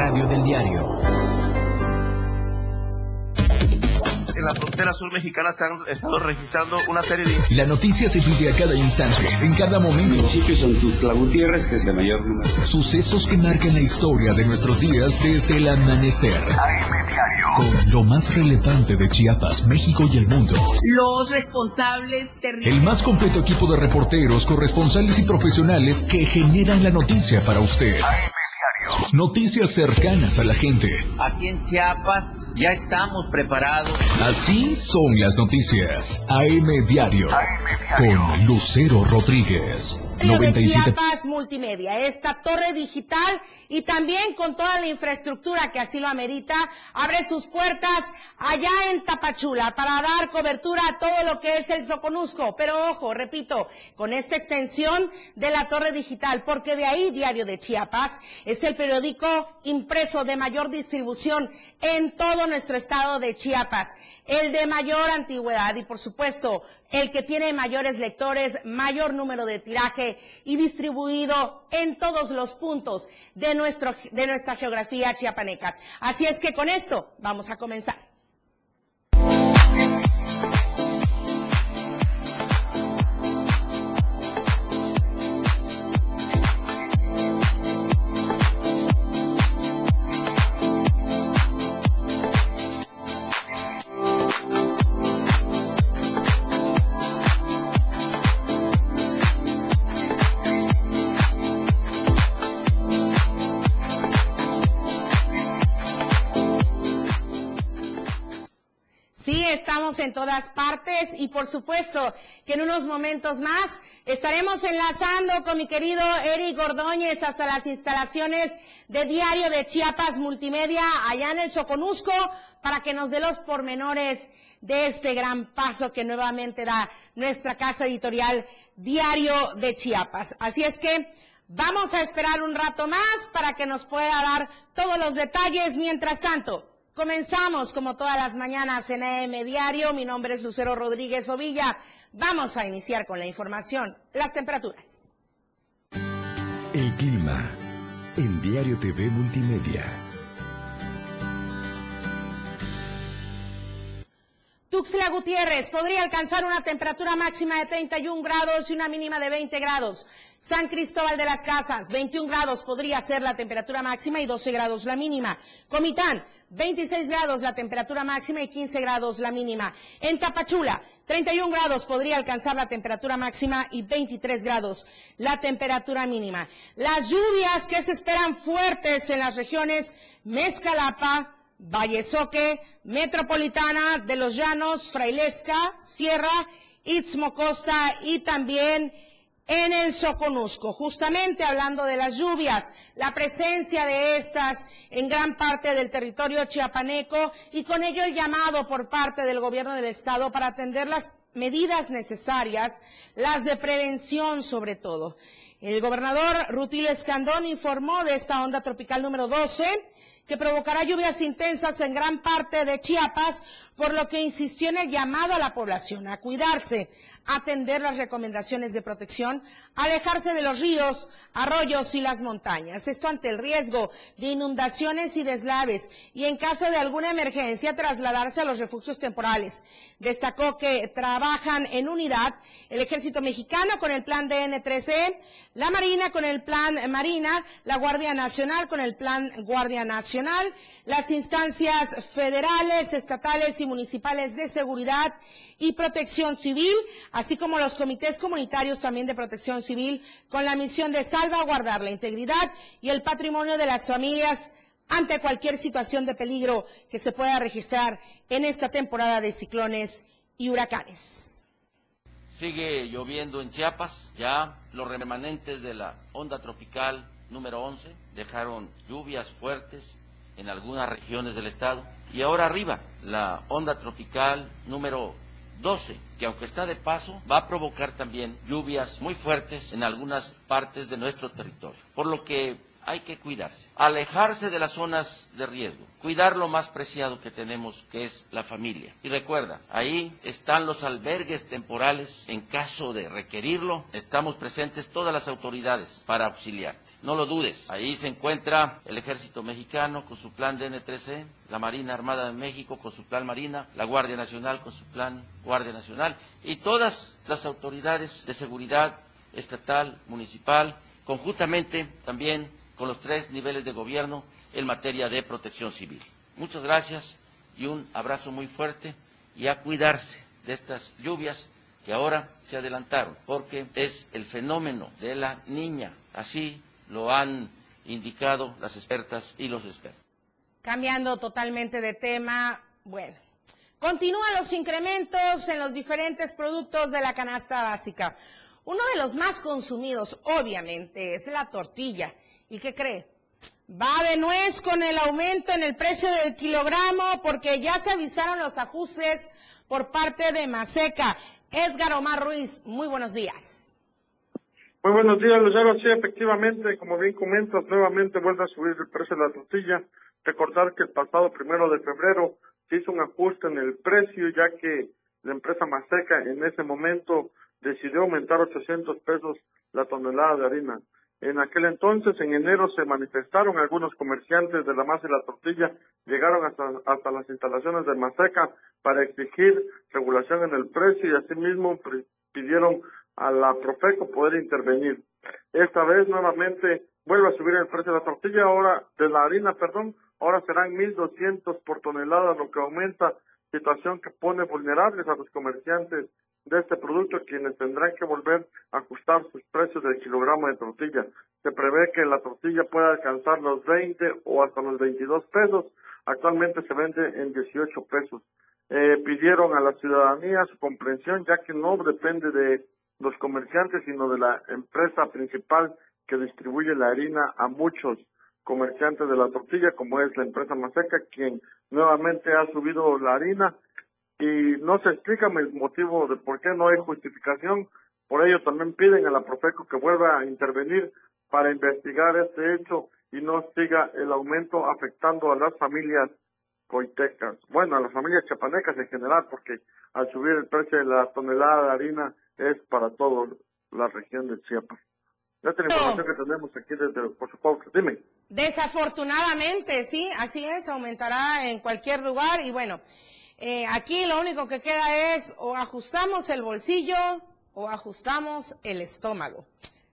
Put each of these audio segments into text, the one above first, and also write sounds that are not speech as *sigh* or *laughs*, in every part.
radio del diario en la frontera sur mexicana se han estado registrando una serie de... La noticia se vive a cada instante, en cada momento. Municipios Gutiérrez, que es el mayor número. Sucesos que marcan la historia de nuestros días desde el amanecer. Con lo más relevante de Chiapas, México y el mundo. Los responsables El más completo equipo de reporteros, corresponsales y profesionales que generan la noticia para usted. Noticias cercanas a la gente. Aquí en Chiapas ya estamos preparados. Así son las noticias. AM Diario. Con Lucero Rodríguez. 97. Chiapas Multimedia, esta torre digital y también con toda la infraestructura que así lo amerita, abre sus puertas allá en Tapachula para dar cobertura a todo lo que es el Soconusco. Pero ojo, repito, con esta extensión de la torre digital, porque de ahí Diario de Chiapas es el periódico impreso de mayor distribución en todo nuestro estado de Chiapas, el de mayor antigüedad y por supuesto el que tiene mayores lectores, mayor número de tiraje y distribuido en todos los puntos de, nuestro, de nuestra geografía chiapaneca. Así es que con esto vamos a comenzar. En todas partes y por supuesto que en unos momentos más estaremos enlazando con mi querido Eric Ordóñez hasta las instalaciones de Diario de Chiapas Multimedia allá en el Soconusco para que nos dé los pormenores de este gran paso que nuevamente da nuestra casa editorial Diario de Chiapas. Así es que vamos a esperar un rato más para que nos pueda dar todos los detalles. Mientras tanto, Comenzamos como todas las mañanas en AM Diario. Mi nombre es Lucero Rodríguez Ovilla. Vamos a iniciar con la información. Las temperaturas. El clima en Diario TV Multimedia. Tuxtla Gutiérrez podría alcanzar una temperatura máxima de 31 grados y una mínima de 20 grados. San Cristóbal de las Casas, 21 grados podría ser la temperatura máxima y 12 grados la mínima. Comitán, 26 grados la temperatura máxima y 15 grados la mínima. En Tapachula, 31 grados podría alcanzar la temperatura máxima y 23 grados la temperatura mínima. Las lluvias que se esperan fuertes en las regiones Mezcalapa, Vallesoque, Metropolitana de los Llanos, Frailesca, Sierra, Istmo Costa y también en el Soconusco. Justamente hablando de las lluvias, la presencia de estas en gran parte del territorio chiapaneco y con ello el llamado por parte del gobierno del estado para atender las medidas necesarias, las de prevención sobre todo. El gobernador Rutilio Escandón informó de esta onda tropical número 12 que provocará lluvias intensas en gran parte de Chiapas, por lo que insistió en el llamado a la población a cuidarse, atender las recomendaciones de protección, alejarse de los ríos, arroyos y las montañas. Esto ante el riesgo de inundaciones y deslaves y en caso de alguna emergencia trasladarse a los refugios temporales. Destacó que trabajan en unidad el ejército mexicano con el plan DN13, la Marina con el plan Marina, la Guardia Nacional con el plan Guardia Nacional las instancias federales, estatales y municipales de seguridad y protección civil, así como los comités comunitarios también de protección civil, con la misión de salvaguardar la integridad y el patrimonio de las familias ante cualquier situación de peligro que se pueda registrar en esta temporada de ciclones y huracanes. Sigue lloviendo en Chiapas, ya los remanentes de la onda tropical número 11 dejaron lluvias fuertes en algunas regiones del estado. Y ahora arriba, la onda tropical número 12, que aunque está de paso, va a provocar también lluvias muy fuertes en algunas partes de nuestro territorio. Por lo que hay que cuidarse, alejarse de las zonas de riesgo, cuidar lo más preciado que tenemos, que es la familia. Y recuerda, ahí están los albergues temporales. En caso de requerirlo, estamos presentes todas las autoridades para auxiliarte. No lo dudes. Ahí se encuentra el ejército mexicano con su plan DN3C, la Marina Armada de México con su plan Marina, la Guardia Nacional con su plan Guardia Nacional y todas las autoridades de seguridad estatal, municipal, conjuntamente también con los tres niveles de gobierno en materia de protección civil. Muchas gracias y un abrazo muy fuerte y a cuidarse de estas lluvias que ahora se adelantaron, porque es el fenómeno de la niña. Así lo han indicado las expertas y los expertos. Cambiando totalmente de tema, bueno, continúan los incrementos en los diferentes productos de la canasta básica. Uno de los más consumidos, obviamente, es la tortilla. ¿Y qué cree? Va de nuez con el aumento en el precio del kilogramo porque ya se avisaron los ajustes por parte de Maseca. Edgar Omar Ruiz, muy buenos días. Muy buenos días, Lucero. Sí, efectivamente, como bien comentas, nuevamente vuelve a subir el precio de la tortilla. Recordar que el pasado primero de febrero se hizo un ajuste en el precio, ya que la empresa Maseca en ese momento decidió aumentar 800 pesos la tonelada de harina. En aquel entonces, en enero, se manifestaron algunos comerciantes de la masa y la tortilla, llegaron hasta, hasta las instalaciones de Maseca para exigir regulación en el precio y asimismo pidieron a la Profeco poder intervenir. Esta vez nuevamente vuelve a subir el precio de la tortilla, ahora de la harina, perdón, ahora serán 1.200 por tonelada, lo que aumenta situación que pone vulnerables a los comerciantes de este producto quienes tendrán que volver a ajustar sus precios del kilogramo de tortilla. Se prevé que la tortilla pueda alcanzar los 20 o hasta los 22 pesos. Actualmente se vende en 18 pesos. Eh, pidieron a la ciudadanía su comprensión ya que no depende de los comerciantes sino de la empresa principal que distribuye la harina a muchos comerciantes de la tortilla como es la empresa Maseca quien nuevamente ha subido la harina y no se explica el motivo de por qué no hay justificación. Por ello también piden a la Profeco que vuelva a intervenir para investigar este hecho y no siga el aumento afectando a las familias coitecas, bueno, a las familias chapanecas en general, porque al subir el precio de la tonelada de harina es para toda la región de Chiapas. Esta es la información que tenemos aquí desde por supuesto. Dime. Desafortunadamente, sí, así es, aumentará en cualquier lugar y bueno, eh, aquí lo único que queda es o ajustamos el bolsillo o ajustamos el estómago.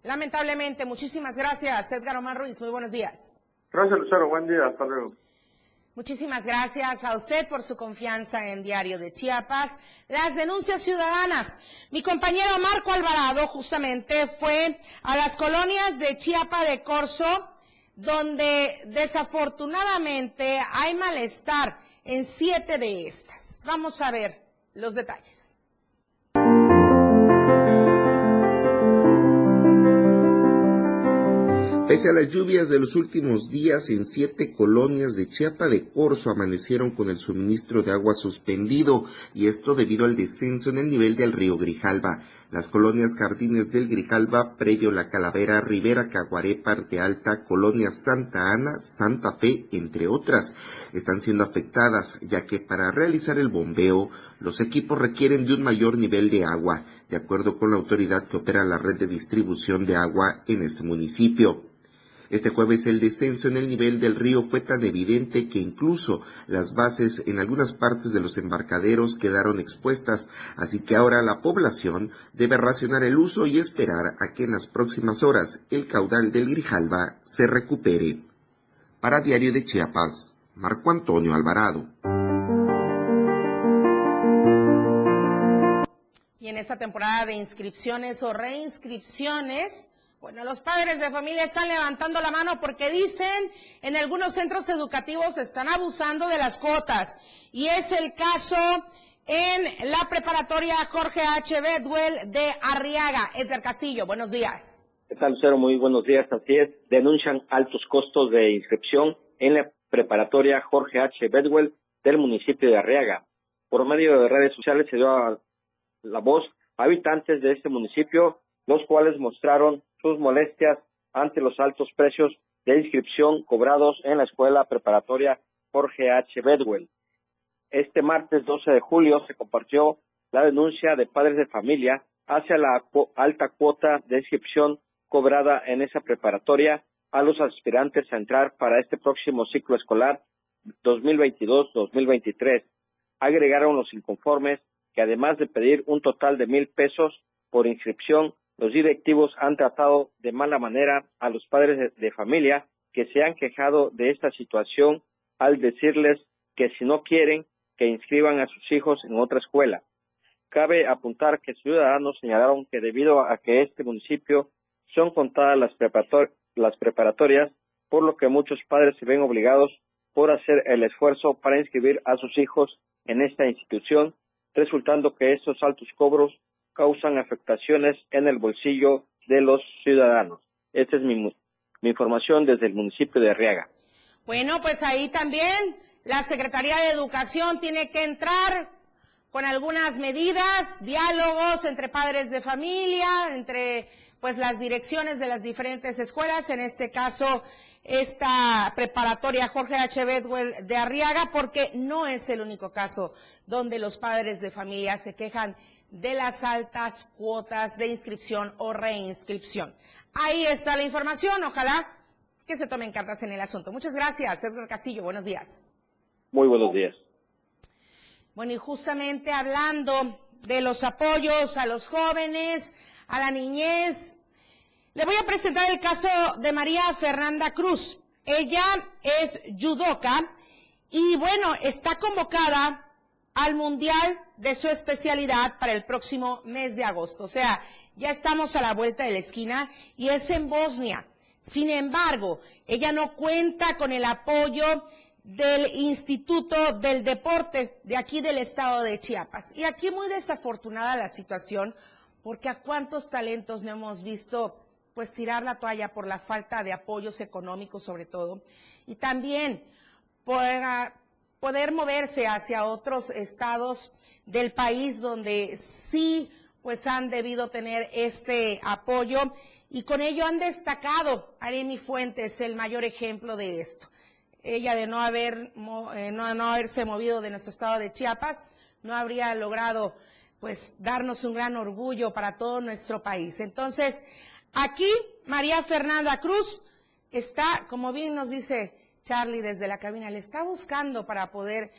Lamentablemente, muchísimas gracias, Edgar Omar Ruiz. Muy buenos días. Gracias, Lucero. Buen día. Hasta luego. Muchísimas gracias a usted por su confianza en Diario de Chiapas. Las denuncias ciudadanas. Mi compañero Marco Alvarado justamente fue a las colonias de Chiapa de Corso, donde desafortunadamente hay malestar en siete de estas. Vamos a ver los detalles. Pese a las lluvias de los últimos días, en siete colonias de Chiapa de Corzo amanecieron con el suministro de agua suspendido, y esto debido al descenso en el nivel del río Grijalba. Las colonias Jardines del Grijalba, Previo La Calavera, Rivera Caguaré, Parte Alta, Colonia Santa Ana, Santa Fe, entre otras, están siendo afectadas, ya que para realizar el bombeo, los equipos requieren de un mayor nivel de agua, de acuerdo con la autoridad que opera la red de distribución de agua en este municipio. Este jueves el descenso en el nivel del río fue tan evidente que incluso las bases en algunas partes de los embarcaderos quedaron expuestas, así que ahora la población debe racionar el uso y esperar a que en las próximas horas el caudal del Grijalba se recupere. Para Diario de Chiapas, Marco Antonio Alvarado. Y en esta temporada de inscripciones o reinscripciones, bueno, los padres de familia están levantando la mano porque dicen en algunos centros educativos están abusando de las cuotas. Y es el caso en la preparatoria Jorge H. Bedwell de Arriaga. Edgar Castillo, buenos días. ¿Qué? Muy buenos días. Así es, denuncian altos costos de inscripción en la preparatoria Jorge H. Bedwell del municipio de Arriaga. Por medio de redes sociales se dio la voz a habitantes de este municipio, los cuales mostraron sus molestias ante los altos precios de inscripción cobrados en la escuela preparatoria Jorge H. Bedwell. Este martes 12 de julio se compartió la denuncia de padres de familia hacia la alta cuota de inscripción cobrada en esa preparatoria a los aspirantes a entrar para este próximo ciclo escolar 2022-2023. Agregaron los inconformes que además de pedir un total de mil pesos por inscripción, los directivos han tratado de mala manera a los padres de, familia que se han quejado de esta situación al decirles que si no quieren que inscriban a sus hijos en otra escuela. Cabe apuntar que ciudadanos señalaron que debido a que este municipio son contadas las, las preparatorias, por lo que muchos padres se ven obligados por hacer el esfuerzo para inscribir a sus hijos en esta institución, resultando que estos altos cobros causan afectaciones en el bolsillo de los ciudadanos. Esta es mi, mi información desde el municipio de Arriaga. Bueno, pues ahí también la Secretaría de Educación tiene que entrar con algunas medidas, diálogos entre padres de familia, entre pues las direcciones de las diferentes escuelas, en este caso esta preparatoria Jorge H. Bedwell de Arriaga, porque no es el único caso donde los padres de familia se quejan de las altas cuotas de inscripción o reinscripción. Ahí está la información, ojalá que se tomen cartas en el asunto. Muchas gracias, Edgar Castillo, buenos días. Muy buenos días. Bueno, y justamente hablando de los apoyos a los jóvenes, a la niñez. Le voy a presentar el caso de María Fernanda Cruz. Ella es judoka y bueno, está convocada al Mundial de su especialidad para el próximo mes de agosto. O sea, ya estamos a la vuelta de la esquina y es en Bosnia. Sin embargo, ella no cuenta con el apoyo del Instituto del Deporte de aquí del estado de Chiapas. Y aquí muy desafortunada la situación porque a cuántos talentos no hemos visto pues tirar la toalla por la falta de apoyos económicos sobre todo y también por poder moverse hacia otros estados del país donde sí pues han debido tener este apoyo y con ello han destacado Areni Fuentes el mayor ejemplo de esto. Ella de no haber eh, no haberse movido de nuestro estado de Chiapas no habría logrado pues darnos un gran orgullo para todo nuestro país. Entonces, aquí María Fernanda Cruz está, como bien nos dice Charlie desde la cabina, le está buscando para poder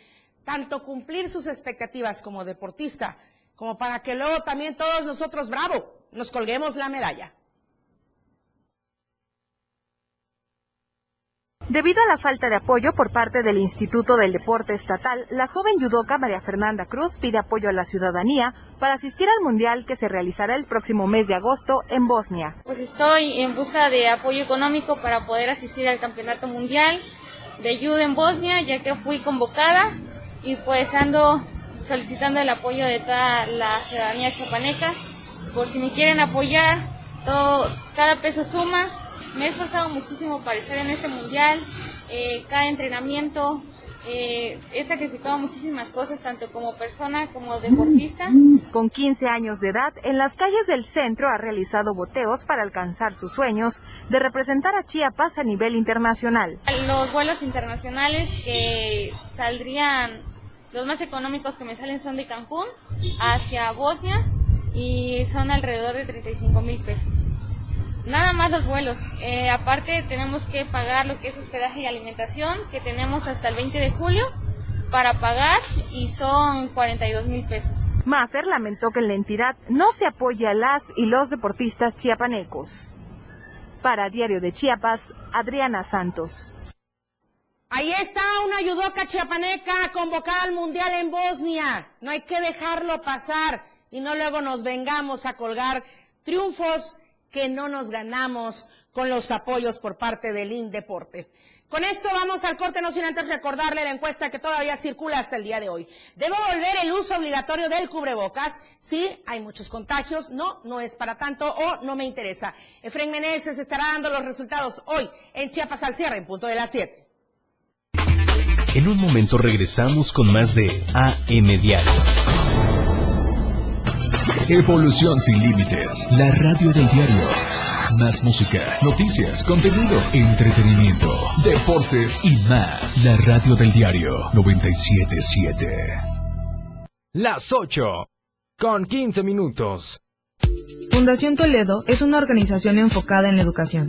tanto cumplir sus expectativas como deportista, como para que luego también todos nosotros, bravo, nos colguemos la medalla. Debido a la falta de apoyo por parte del Instituto del Deporte Estatal, la joven judoka María Fernanda Cruz pide apoyo a la ciudadanía para asistir al Mundial que se realizará el próximo mes de agosto en Bosnia. Pues estoy en busca de apoyo económico para poder asistir al Campeonato Mundial de Judo en Bosnia, ya que fui convocada y pues ando solicitando el apoyo de toda la ciudadanía chapaneca. Por si me quieren apoyar, todo, cada peso suma me he esforzado muchísimo para estar en este mundial. Eh, cada entrenamiento eh, he sacrificado muchísimas cosas, tanto como persona como deportista. Con 15 años de edad, en las calles del centro ha realizado boteos para alcanzar sus sueños de representar a Chiapas a nivel internacional. Los vuelos internacionales que saldrían, los más económicos que me salen son de Cancún hacia Bosnia y son alrededor de 35 mil pesos. Nada más los vuelos. Eh, aparte tenemos que pagar lo que es hospedaje y alimentación, que tenemos hasta el 20 de julio para pagar y son 42 mil pesos. Maffer lamentó que en la entidad no se apoya a las y los deportistas chiapanecos. Para Diario de Chiapas, Adriana Santos. Ahí está una yudoca chiapaneca convocada al Mundial en Bosnia. No hay que dejarlo pasar y no luego nos vengamos a colgar triunfos que no nos ganamos con los apoyos por parte del INDEPORTE. Con esto vamos al corte, no sin antes recordarle la encuesta que todavía circula hasta el día de hoy. ¿Debo volver el uso obligatorio del cubrebocas? Sí, hay muchos contagios. No, no es para tanto o no me interesa. Efren Meneses estará dando los resultados hoy en Chiapas al cierre, en punto de las 7. En un momento regresamos con más de AM Diario. Evolución sin límites. La radio del diario. Más música, noticias, contenido, entretenimiento, deportes y más. La radio del diario 977. Las 8. Con 15 minutos. Fundación Toledo es una organización enfocada en la educación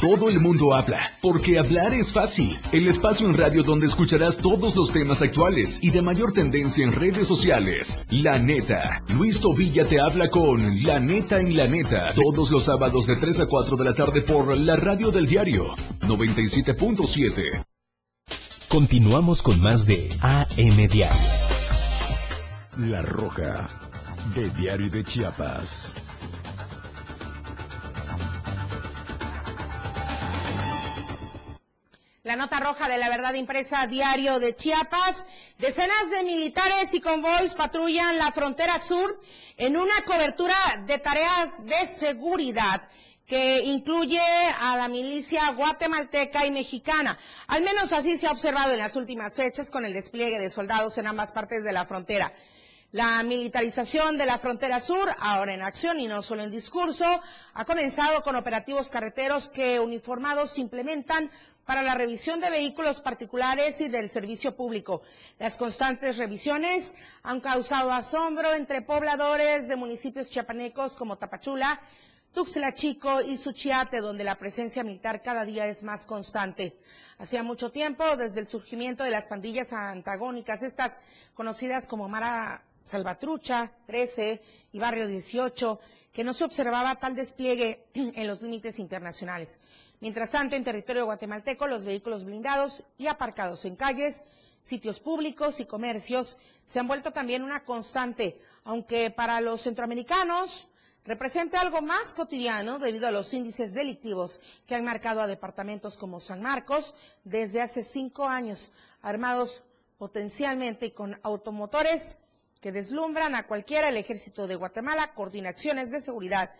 Todo el mundo habla, porque hablar es fácil. El espacio en radio donde escucharás todos los temas actuales y de mayor tendencia en redes sociales. La neta. Luis Tobilla te habla con La neta en la neta. Todos los sábados de 3 a 4 de la tarde por la radio del diario 97.7. Continuamos con más de AM Diario. La Roja, de Diario de Chiapas. La nota roja de la verdad impresa diario de Chiapas. Decenas de militares y convoys patrullan la frontera sur en una cobertura de tareas de seguridad que incluye a la milicia guatemalteca y mexicana. Al menos así se ha observado en las últimas fechas con el despliegue de soldados en ambas partes de la frontera. La militarización de la frontera sur, ahora en acción y no solo en discurso, ha comenzado con operativos carreteros que uniformados implementan para la revisión de vehículos particulares y del servicio público. Las constantes revisiones han causado asombro entre pobladores de municipios chiapanecos como Tapachula, Tuxtla Chico y Suchiate, donde la presencia militar cada día es más constante. Hacía mucho tiempo, desde el surgimiento de las pandillas antagónicas, estas conocidas como Mara Salvatrucha, 13 y Barrio 18, que no se observaba tal despliegue *clears throat* en los límites internacionales. Mientras tanto, en territorio guatemalteco, los vehículos blindados y aparcados en calles, sitios públicos y comercios se han vuelto también una constante, aunque para los centroamericanos representa algo más cotidiano debido a los índices delictivos que han marcado a departamentos como San Marcos desde hace cinco años, armados potencialmente con automotores que deslumbran a cualquiera el ejército de Guatemala coordina acciones de seguridad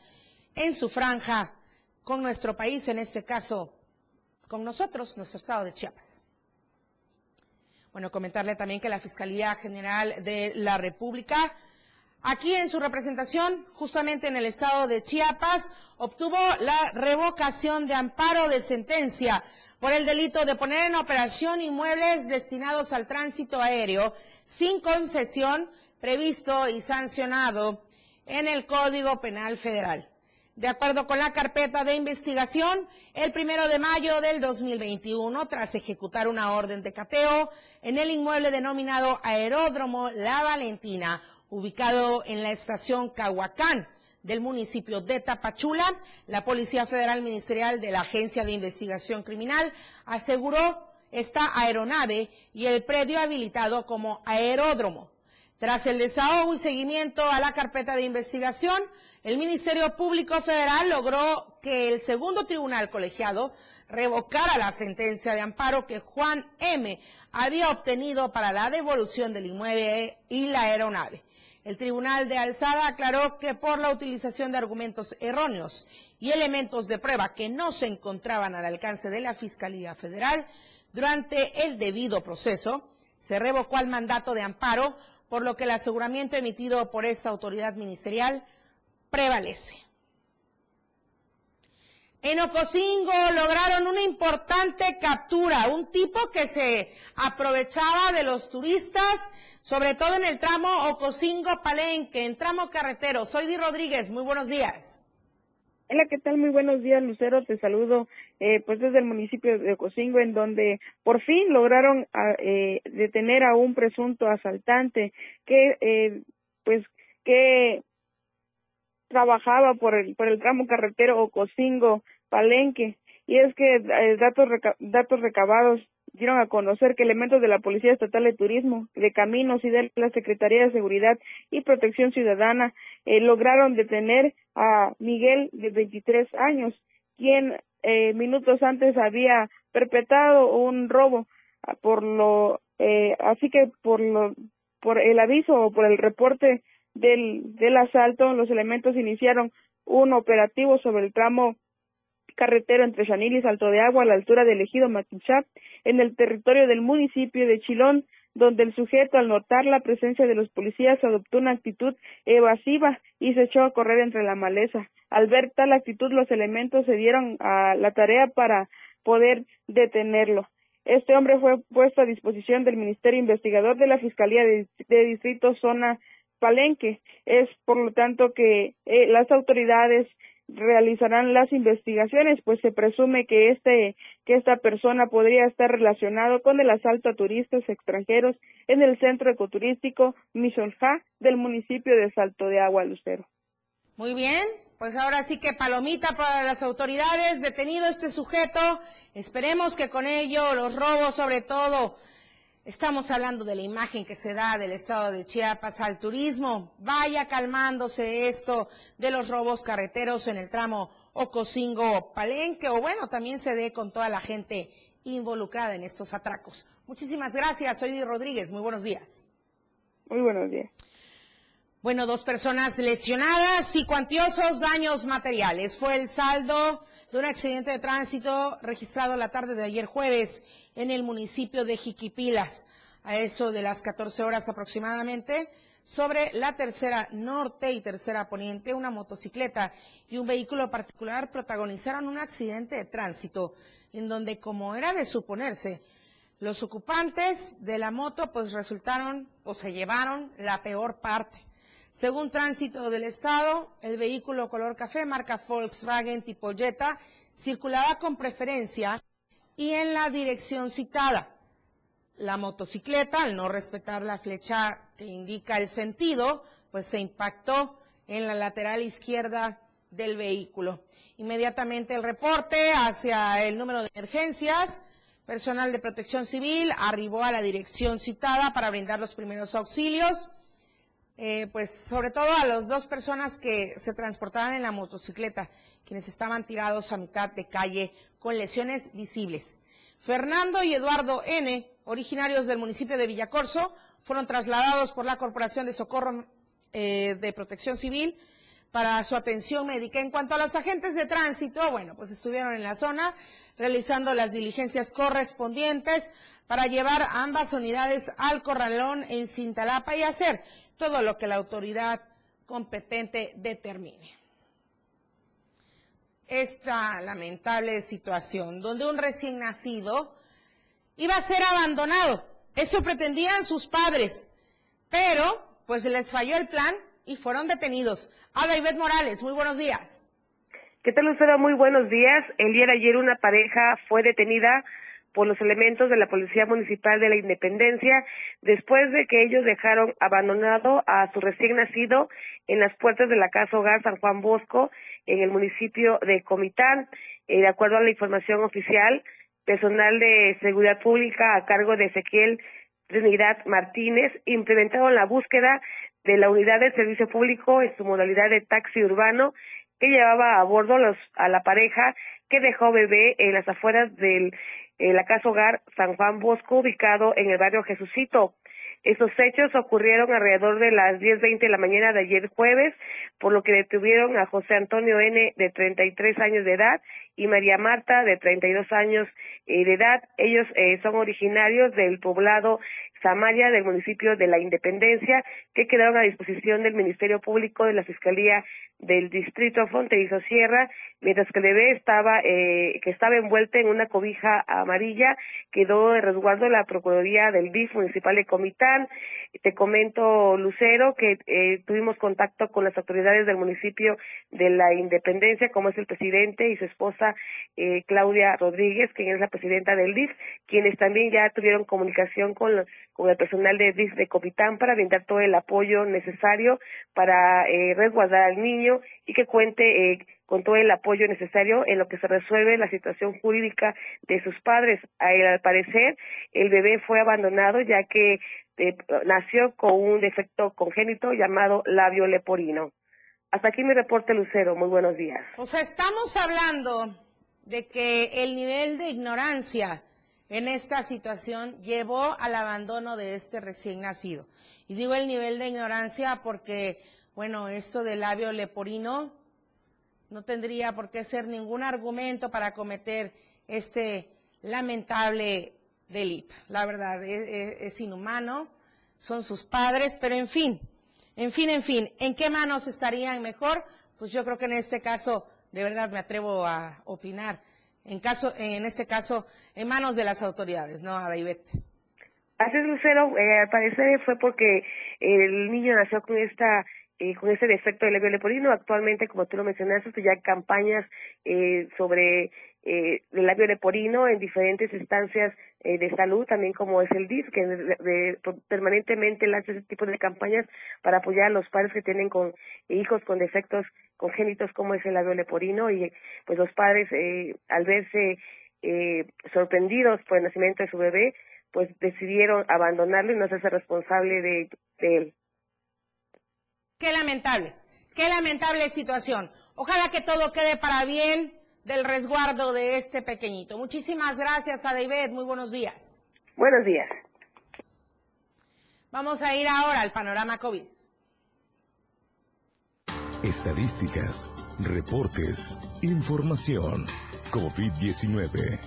en su franja con nuestro país, en este caso con nosotros, nuestro estado de Chiapas. Bueno, comentarle también que la Fiscalía General de la República, aquí en su representación, justamente en el estado de Chiapas, obtuvo la revocación de amparo de sentencia por el delito de poner en operación inmuebles destinados al tránsito aéreo sin concesión previsto y sancionado en el Código Penal Federal. De acuerdo con la carpeta de investigación, el primero de mayo del 2021, tras ejecutar una orden de cateo en el inmueble denominado Aeródromo La Valentina, ubicado en la estación Cahuacán del municipio de Tapachula, la Policía Federal Ministerial de la Agencia de Investigación Criminal aseguró esta aeronave y el predio habilitado como aeródromo. Tras el desahogo y seguimiento a la carpeta de investigación, el Ministerio Público Federal logró que el segundo tribunal colegiado revocara la sentencia de amparo que Juan M. había obtenido para la devolución del inmueble y la aeronave. El Tribunal de Alzada aclaró que por la utilización de argumentos erróneos y elementos de prueba que no se encontraban al alcance de la Fiscalía Federal durante el debido proceso, se revocó el mandato de amparo, por lo que el aseguramiento emitido por esta autoridad ministerial prevalece. En Ocosingo lograron una importante captura, un tipo que se aprovechaba de los turistas, sobre todo en el tramo Ocosingo-Palenque, en tramo carretero. Soy Di Rodríguez, muy buenos días. Hola, ¿qué tal? Muy buenos días, Lucero. Te saludo eh, pues desde el municipio de Ocosingo, en donde por fin lograron ah, eh, detener a un presunto asaltante que eh, pues que trabajaba por el, por el tramo carretero Ocosingo Palenque. Y es que eh, datos, datos recabados dieron a conocer que elementos de la Policía Estatal de Turismo, de Caminos y de la Secretaría de Seguridad y Protección Ciudadana eh, lograron detener a Miguel de 23 años, quien eh, minutos antes había perpetrado un robo ah, por lo eh, así que por lo por el aviso o por el reporte del, del asalto, los elementos iniciaron un operativo sobre el tramo carretero entre Chanil y Salto de Agua a la altura del ejido Matinchá, en el territorio del municipio de Chilón, donde el sujeto, al notar la presencia de los policías, adoptó una actitud evasiva y se echó a correr entre la maleza. Al ver tal actitud, los elementos se dieron a la tarea para poder detenerlo. Este hombre fue puesto a disposición del Ministerio Investigador de la Fiscalía de, Distrito Zona Palenque. Es por lo tanto que eh, las autoridades realizarán las investigaciones, pues se presume que este que esta persona podría estar relacionado con el asalto a turistas extranjeros en el centro ecoturístico Misolja del municipio de Salto de Agua Lucero. Muy bien, pues ahora sí que palomita para las autoridades, detenido este sujeto, esperemos que con ello los robos sobre todo Estamos hablando de la imagen que se da del estado de Chiapas al turismo. Vaya calmándose esto de los robos carreteros en el tramo Ocosingo-Palenque, o bueno, también se dé con toda la gente involucrada en estos atracos. Muchísimas gracias, soy Di Rodríguez, muy buenos días. Muy buenos días. Bueno, dos personas lesionadas y cuantiosos daños materiales. Fue el saldo de un accidente de tránsito registrado la tarde de ayer jueves en el municipio de Jiquipilas, a eso de las 14 horas aproximadamente, sobre la tercera norte y tercera poniente, una motocicleta y un vehículo particular protagonizaron un accidente de tránsito en donde, como era de suponerse, los ocupantes de la moto pues resultaron o se llevaron la peor parte. Según Tránsito del Estado, el vehículo color café marca Volkswagen tipo Jetta circulaba con preferencia y en la dirección citada. La motocicleta, al no respetar la flecha que indica el sentido, pues se impactó en la lateral izquierda del vehículo. Inmediatamente el reporte hacia el número de emergencias, personal de protección civil arribó a la dirección citada para brindar los primeros auxilios. Eh, pues sobre todo a las dos personas que se transportaban en la motocicleta, quienes estaban tirados a mitad de calle con lesiones visibles. Fernando y Eduardo N., originarios del municipio de Villacorso, fueron trasladados por la Corporación de Socorro eh, de Protección Civil para su atención médica. En cuanto a los agentes de tránsito, bueno, pues estuvieron en la zona realizando las diligencias correspondientes para llevar ambas unidades al corralón en Cintalapa y hacer todo lo que la autoridad competente determine. Esta lamentable situación donde un recién nacido iba a ser abandonado. Eso pretendían sus padres, pero pues les falló el plan y fueron detenidos. Ada Ivette Morales, muy buenos días. ¿Qué tal, Lucero? Muy buenos días. El día de ayer una pareja fue detenida por los elementos de la Policía Municipal de la Independencia después de que ellos dejaron abandonado a su recién nacido en las puertas de la Casa Hogar San Juan Bosco en el municipio de Comitán. Eh, de acuerdo a la información oficial, personal de seguridad pública a cargo de Ezequiel Trinidad Martínez implementaron la búsqueda de la unidad de servicio público en su modalidad de taxi urbano que llevaba a bordo los, a la pareja que dejó bebé en las afueras del la casa hogar San Juan Bosco ubicado en el barrio Jesucito. Esos hechos ocurrieron alrededor de las 10.20 de la mañana de ayer jueves, por lo que detuvieron a José Antonio N. de 33 años de edad y María Marta de 32 años eh, de edad. Ellos eh, son originarios del poblado Samaria del municipio de La Independencia, que quedaron a disposición del Ministerio Público de la Fiscalía del Distrito Fronterizo Sierra, mientras que el bebé estaba, eh, que estaba envuelta en una cobija amarilla, quedó de resguardo la Procuraduría del DIF Municipal de Comitán. Te comento, Lucero, que eh, tuvimos contacto con las autoridades del municipio de La Independencia, como es el presidente y su esposa eh, Claudia Rodríguez, quien es la presidenta del DIF, quienes también ya tuvieron comunicación con con el personal de DIF de Copitán para brindar todo el apoyo necesario para eh, resguardar al niño y que cuente eh, con todo el apoyo necesario en lo que se resuelve la situación jurídica de sus padres. Al parecer, el bebé fue abandonado ya que eh, nació con un defecto congénito llamado labio leporino. Hasta aquí mi reporte, Lucero. Muy buenos días. Pues estamos hablando de que el nivel de ignorancia en esta situación llevó al abandono de este recién nacido. Y digo el nivel de ignorancia porque, bueno, esto del labio leporino no tendría por qué ser ningún argumento para cometer este lamentable delito. La verdad, es, e, es, inhumano, son sus padres, pero en fin, en fin, en fin, ¿en qué manos estarían mejor? Pues yo creo que en este caso, de verdad me atrevo a opinar, en, caso, en este caso, en manos de las autoridades, ¿no, Adaibet? Así Lucero. Eh, al parecer fue porque el niño nació con esta eh, con ese defecto de labio leporino. Actualmente, como tú lo mencionaste, ya hay campañas eh, sobre eh, el labio leporino en diferentes instancias eh, de salud, también como es el DIF, que de, permanentemente lanza ese tipo de campañas para apoyar a los padres que tienen con hijos con defectos congénitos como es el labio leporino y pues los padres eh, al verse eh, sorprendidos por el nacimiento de su bebé, pues decidieron abandonarlo y no hacerse responsable de, de él. Qué lamentable, qué lamentable situación. Ojalá que todo quede para bien del resguardo de este pequeñito. Muchísimas gracias a David, muy buenos días. Buenos días. Vamos a ir ahora al panorama COVID. Estadísticas, reportes, información. COVID-19.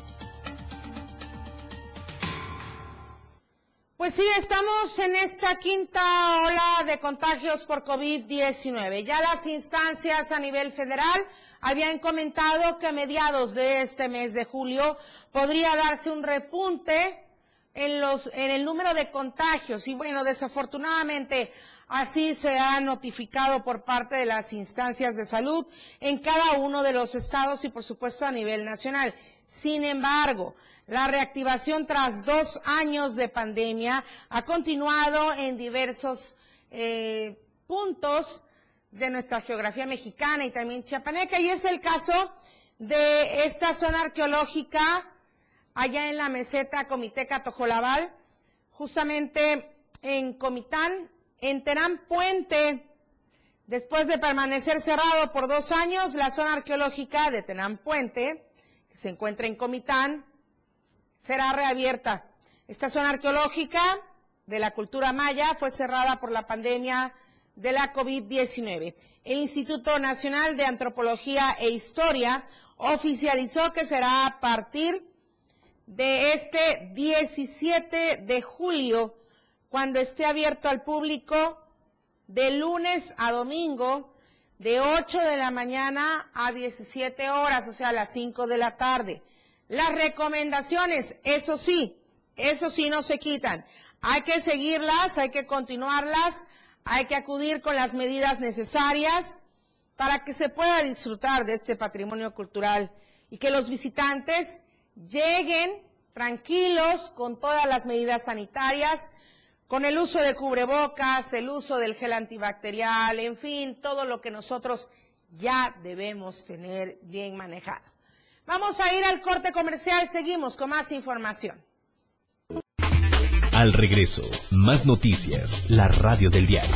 Pues sí, estamos en esta quinta ola de contagios por COVID-19. Ya las instancias a nivel federal habían comentado que a mediados de este mes de julio podría darse un repunte en, los, en el número de contagios. Y bueno, desafortunadamente así se ha notificado por parte de las instancias de salud en cada uno de los estados y por supuesto a nivel nacional. Sin embargo, la reactivación tras dos años de pandemia ha continuado en diversos eh, puntos de nuestra geografía mexicana y también chiapaneca. Y es el caso de esta zona arqueológica allá en la meseta Comiteca Tojolabal, justamente en Comitán, en Terán Puente. Después de permanecer cerrado por dos años, la zona arqueológica de Terán Puente, que se encuentra en Comitán, será reabierta. Esta zona arqueológica de la cultura maya fue cerrada por la pandemia de la COVID-19. El Instituto Nacional de Antropología e Historia oficializó que será a partir de este 17 de julio, cuando esté abierto al público de lunes a domingo, de 8 de la mañana a 17 horas, o sea, a las 5 de la tarde. Las recomendaciones, eso sí, eso sí no se quitan. Hay que seguirlas, hay que continuarlas hay que acudir con las medidas necesarias para que se pueda disfrutar de este patrimonio cultural y que los visitantes lleguen tranquilos con todas las medidas sanitarias, con el uso de cubrebocas, el uso del gel antibacterial, en fin, todo lo que nosotros ya debemos tener bien manejado. Vamos a ir al corte comercial, seguimos con más información. Al regreso, más noticias, la radio del diario.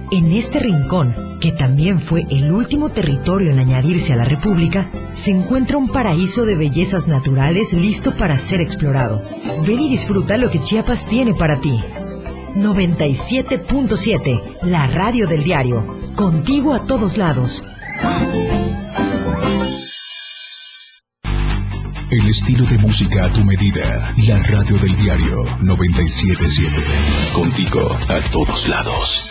en este rincón, que también fue el último territorio en añadirse a la República, se encuentra un paraíso de bellezas naturales listo para ser explorado. Ven y disfruta lo que Chiapas tiene para ti. 97.7, la radio del diario. Contigo a todos lados. El estilo de música a tu medida. La radio del diario 977. Contigo a todos lados.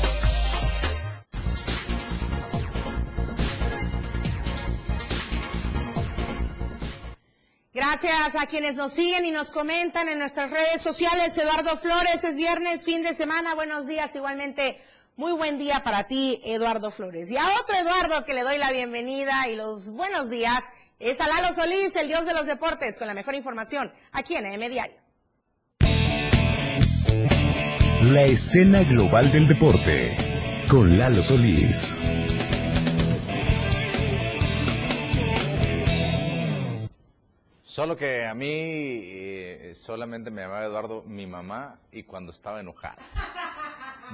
A quienes nos siguen y nos comentan en nuestras redes sociales. Eduardo Flores, es viernes, fin de semana. Buenos días, igualmente. Muy buen día para ti, Eduardo Flores. Y a otro Eduardo que le doy la bienvenida y los buenos días es a Lalo Solís, el dios de los deportes, con la mejor información aquí en AM Diario. La escena global del deporte con Lalo Solís. Solo que a mí eh, solamente me llamaba Eduardo mi mamá y cuando estaba enojada.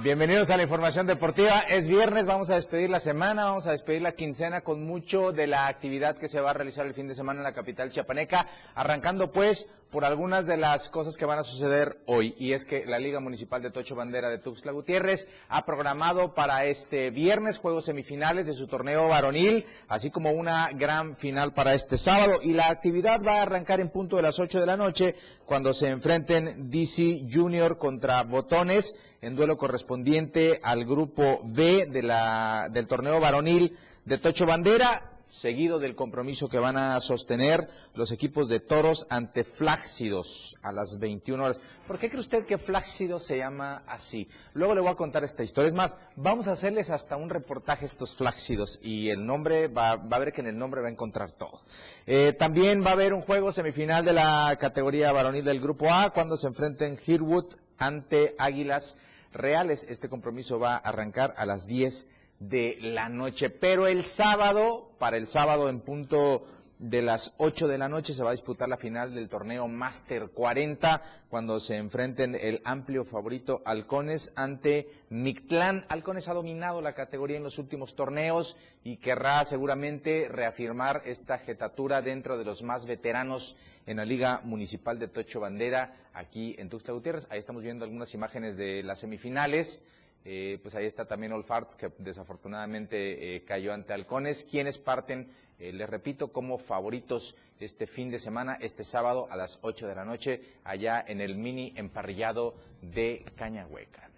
Bienvenidos a la información deportiva. Es viernes, vamos a despedir la semana, vamos a despedir la quincena con mucho de la actividad que se va a realizar el fin de semana en la capital chiapaneca, arrancando pues por algunas de las cosas que van a suceder hoy. Y es que la Liga Municipal de Tocho Bandera de Tuxtla Gutiérrez ha programado para este viernes juegos semifinales de su torneo varonil, así como una gran final para este sábado. Y la actividad va a arrancar en punto de las 8 de la noche cuando se enfrenten DC Junior contra Botones en duelo correspondiente al grupo B de la, del torneo varonil de Tocho Bandera seguido del compromiso que van a sostener los equipos de toros ante Flácidos a las 21 horas. ¿Por qué cree usted que Flácidos se llama así? Luego le voy a contar esta historia. Es más, vamos a hacerles hasta un reportaje estos Flácidos y el nombre, va, va a ver que en el nombre va a encontrar todo. Eh, también va a haber un juego semifinal de la categoría varonil del Grupo A cuando se enfrenten Hirwood ante Águilas Reales. Este compromiso va a arrancar a las 10 de la noche. Pero el sábado, para el sábado en punto de las 8 de la noche se va a disputar la final del torneo Master 40 cuando se enfrenten el amplio favorito Halcones ante Mictlán. Halcones ha dominado la categoría en los últimos torneos y querrá seguramente reafirmar esta jetatura dentro de los más veteranos en la Liga Municipal de Tocho Bandera aquí en Tuxtla Gutiérrez. Ahí estamos viendo algunas imágenes de las semifinales. Eh, pues ahí está también Olfarts, que desafortunadamente eh, cayó ante Halcones, quienes parten, eh, les repito, como favoritos este fin de semana, este sábado a las 8 de la noche, allá en el mini emparrillado de Cañahueca.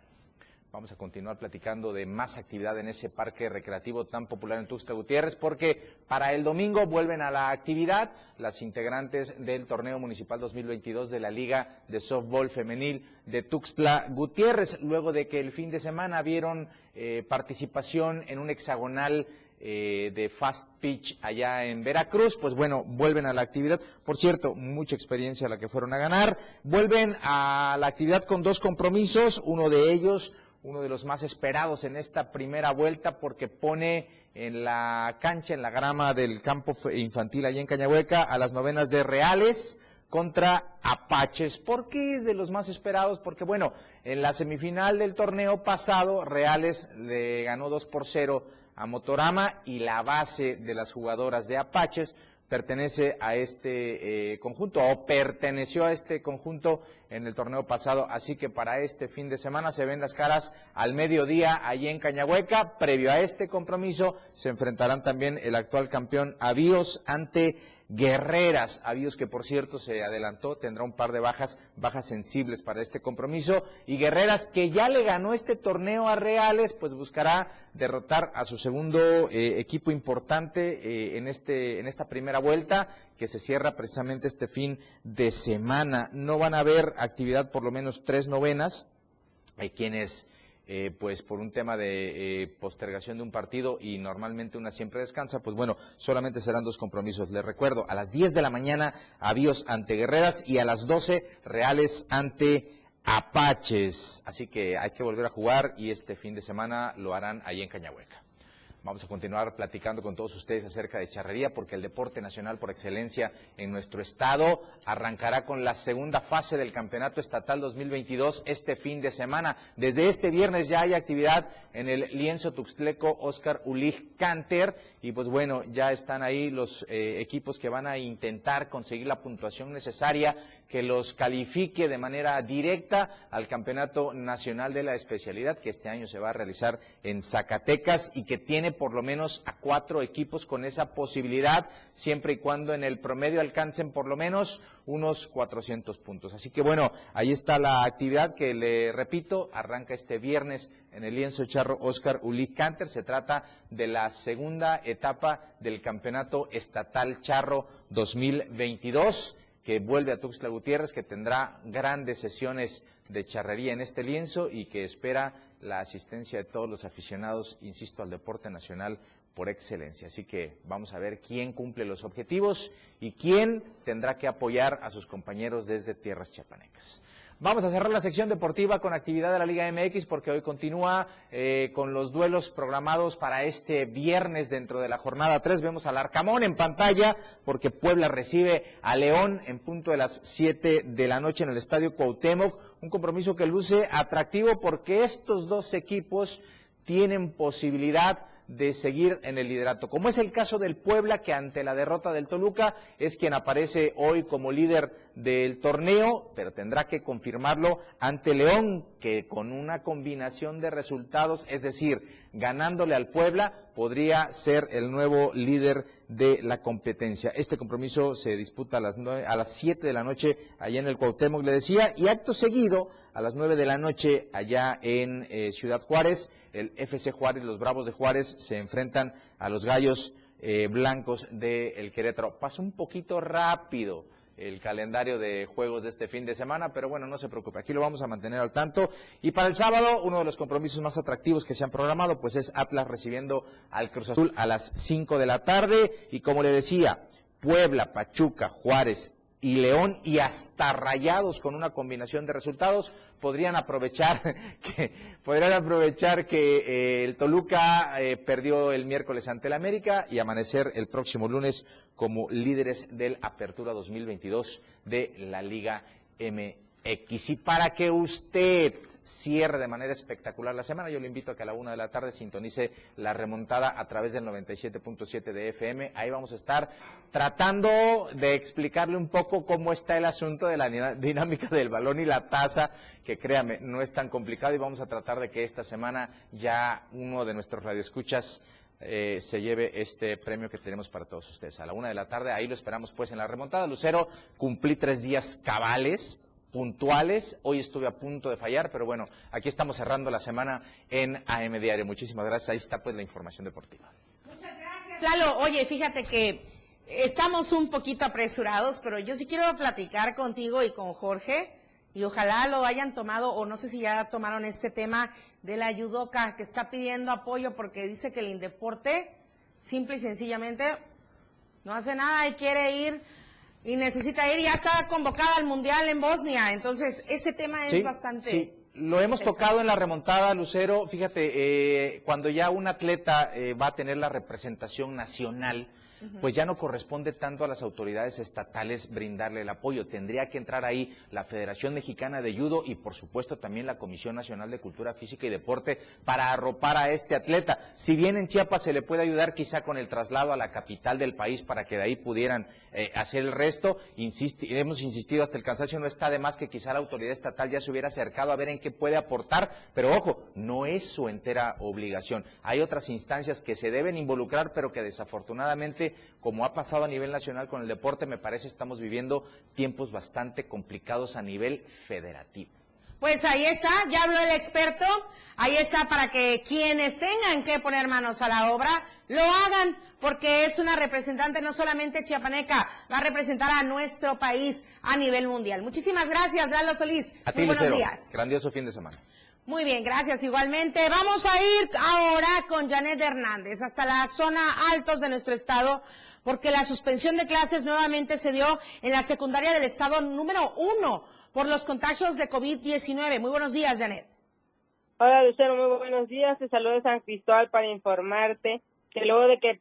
Vamos a continuar platicando de más actividad en ese parque recreativo tan popular en Tuxtla Gutiérrez, porque para el domingo vuelven a la actividad las integrantes del torneo municipal 2022 de la Liga de Softball Femenil de Tuxtla Gutiérrez, luego de que el fin de semana vieron eh, participación en un hexagonal eh, de Fast Pitch allá en Veracruz, pues bueno, vuelven a la actividad. Por cierto, mucha experiencia la que fueron a ganar. Vuelven a la actividad con dos compromisos, uno de ellos uno de los más esperados en esta primera vuelta porque pone en la cancha, en la grama del campo infantil allá en Cañahueca, a las novenas de Reales contra Apaches. ¿Por qué es de los más esperados? Porque bueno, en la semifinal del torneo pasado, Reales le ganó 2 por 0 a Motorama y la base de las jugadoras de Apaches pertenece a este eh, conjunto o perteneció a este conjunto en el torneo pasado. Así que para este fin de semana se ven las caras al mediodía allí en Cañahueca. Previo a este compromiso se enfrentarán también el actual campeón Avíos ante Guerreras, Avíos que por cierto se adelantó, tendrá un par de bajas, bajas sensibles para este compromiso, y Guerreras que ya le ganó este torneo a Reales, pues buscará derrotar a su segundo eh, equipo importante eh, en, este, en esta primera vuelta, que se cierra precisamente este fin de semana. No van a haber actividad por lo menos tres novenas, hay quienes eh, pues por un tema de eh, postergación de un partido y normalmente una siempre descansa, pues bueno, solamente serán dos compromisos. Les recuerdo, a las 10 de la mañana Avíos ante Guerreras y a las 12 Reales ante Apaches. Así que hay que volver a jugar y este fin de semana lo harán ahí en Cañahueca. Vamos a continuar platicando con todos ustedes acerca de charrería porque el deporte nacional por excelencia en nuestro estado arrancará con la segunda fase del Campeonato Estatal 2022 este fin de semana. Desde este viernes ya hay actividad en el lienzo tuxtleco Oscar Ulig Canter y pues bueno, ya están ahí los eh, equipos que van a intentar conseguir la puntuación necesaria que los califique de manera directa al Campeonato Nacional de la Especialidad que este año se va a realizar en Zacatecas y que tiene por lo menos a cuatro equipos con esa posibilidad, siempre y cuando en el promedio alcancen por lo menos unos 400 puntos. Así que bueno, ahí está la actividad que le repito, arranca este viernes en el lienzo charro Oscar Uli Canter. Se trata de la segunda etapa del Campeonato Estatal Charro 2022 que vuelve a Tuxtla Gutiérrez, que tendrá grandes sesiones de charrería en este lienzo y que espera la asistencia de todos los aficionados, insisto, al deporte nacional por excelencia. Así que vamos a ver quién cumple los objetivos y quién tendrá que apoyar a sus compañeros desde tierras chiapanecas. Vamos a cerrar la sección deportiva con actividad de la Liga MX porque hoy continúa eh, con los duelos programados para este viernes dentro de la jornada 3. Vemos al Arcamón en pantalla porque Puebla recibe a León en punto de las 7 de la noche en el Estadio Cuauhtémoc. Un compromiso que luce atractivo porque estos dos equipos tienen posibilidad de seguir en el liderato, como es el caso del Puebla, que ante la derrota del Toluca es quien aparece hoy como líder del torneo, pero tendrá que confirmarlo ante León, que con una combinación de resultados, es decir, ganándole al Puebla, podría ser el nuevo líder de la competencia. Este compromiso se disputa a las, a las 7 de la noche allá en el Cuauhtémoc, le decía, y acto seguido, a las 9 de la noche allá en eh, Ciudad Juárez, el FC Juárez, los Bravos de Juárez se enfrentan a los Gallos eh, Blancos del el Querétaro. Pasa un poquito rápido el calendario de juegos de este fin de semana, pero bueno, no se preocupe, aquí lo vamos a mantener al tanto. Y para el sábado, uno de los compromisos más atractivos que se han programado, pues es Atlas recibiendo al Cruz Azul a las 5 de la tarde. Y como le decía, Puebla, Pachuca, Juárez y León y hasta Rayados con una combinación de resultados podrían aprovechar *laughs* que podrían aprovechar que eh, el Toluca eh, perdió el miércoles ante el América y amanecer el próximo lunes como líderes del Apertura 2022 de la Liga MX. Y para que usted cierre de manera espectacular la semana. Yo le invito a que a la una de la tarde sintonice la remontada a través del 97.7 de FM. Ahí vamos a estar tratando de explicarle un poco cómo está el asunto de la dinámica del balón y la tasa, que créame, no es tan complicado y vamos a tratar de que esta semana ya uno de nuestros radioescuchas eh, se lleve este premio que tenemos para todos ustedes. A la una de la tarde, ahí lo esperamos pues en la remontada. Lucero, cumplí tres días cabales, puntuales. Hoy estuve a punto de fallar, pero bueno, aquí estamos cerrando la semana en AM Diario. Muchísimas gracias. Ahí está pues la información deportiva. Muchas gracias, Lalo. Oye, fíjate que estamos un poquito apresurados, pero yo sí quiero platicar contigo y con Jorge. Y ojalá lo hayan tomado, o no sé si ya tomaron este tema de la Yudoka, que está pidiendo apoyo porque dice que el Indeporte, simple y sencillamente, no hace nada y quiere ir y necesita ir, ya está convocada al Mundial en Bosnia, entonces ese tema es bastante... Sí. Lo hemos tocado en la remontada, Lucero. Fíjate, eh, cuando ya un atleta eh, va a tener la representación nacional, pues ya no corresponde tanto a las autoridades estatales brindarle el apoyo. Tendría que entrar ahí la Federación Mexicana de Judo y por supuesto también la Comisión Nacional de Cultura Física y Deporte para arropar a este atleta. Si bien en Chiapas se le puede ayudar quizá con el traslado a la capital del país para que de ahí pudieran eh, hacer el resto, hemos insistido hasta el cansancio, no está de más que quizá la autoridad estatal ya se hubiera acercado a ver en qué puede aportar, pero ojo, no es su entera obligación. Hay otras instancias que se deben involucrar, pero que desafortunadamente como ha pasado a nivel nacional con el deporte, me parece estamos viviendo tiempos bastante complicados a nivel federativo. Pues ahí está, ya habló el experto, ahí está para que quienes tengan que poner manos a la obra lo hagan, porque es una representante no solamente chiapaneca, va a representar a nuestro país a nivel mundial. Muchísimas gracias, Lalo Solís. A Muy buenos días. Grandioso fin de semana. Muy bien, gracias igualmente. Vamos a ir ahora con Janet Hernández hasta la zona altos de nuestro estado, porque la suspensión de clases nuevamente se dio en la secundaria del estado número uno por los contagios de COVID-19. Muy buenos días, Janet. Hola, Lucero, muy buenos días. Te saludo de San Cristóbal para informarte que luego de que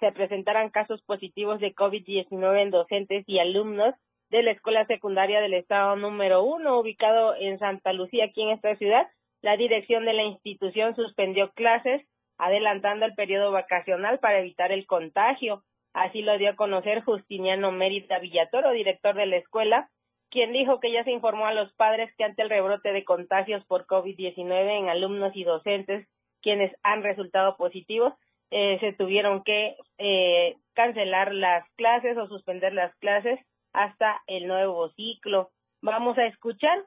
se presentaran casos positivos de COVID-19 en docentes y alumnos de la escuela secundaria del estado número uno, ubicado en Santa Lucía, aquí en esta ciudad, la dirección de la institución suspendió clases, adelantando el periodo vacacional para evitar el contagio. Así lo dio a conocer Justiniano Mérida Villatoro, director de la escuela, quien dijo que ya se informó a los padres que ante el rebrote de contagios por COVID-19 en alumnos y docentes, quienes han resultado positivos, eh, se tuvieron que eh, cancelar las clases o suspender las clases hasta el nuevo ciclo. Vamos a escuchar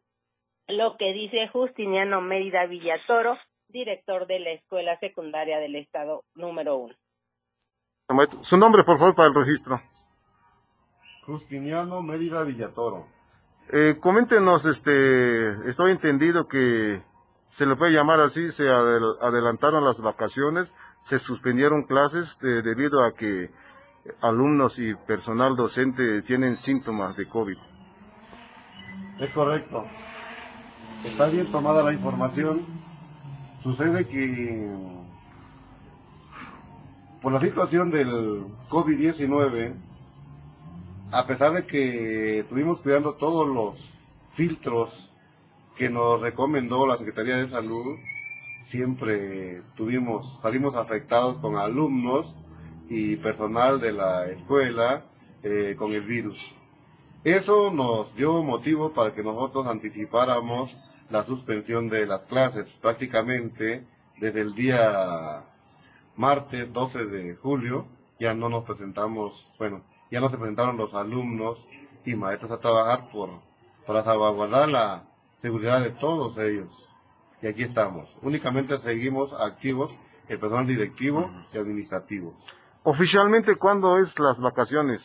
lo que dice Justiniano Mérida Villatoro, director de la Escuela Secundaria del Estado número uno. Su nombre, por favor, para el registro. Justiniano Mérida Villatoro. Eh, coméntenos, este, estoy entendido que se le puede llamar así, se adelantaron las vacaciones, se suspendieron clases eh, debido a que alumnos y personal docente tienen síntomas de COVID. Es correcto. Está bien tomada la información. Sucede que por la situación del COVID-19, a pesar de que estuvimos cuidando todos los filtros que nos recomendó la Secretaría de Salud, siempre tuvimos, salimos afectados con alumnos y personal de la escuela eh, con el virus. Eso nos dio motivo para que nosotros anticipáramos la suspensión de las clases prácticamente desde el día martes 12 de julio ya no nos presentamos, bueno, ya no se presentaron los alumnos y maestros a trabajar por para salvaguardar la seguridad de todos ellos. Y aquí estamos. Únicamente seguimos activos el personal directivo y administrativo. Oficialmente, ¿cuándo es las vacaciones?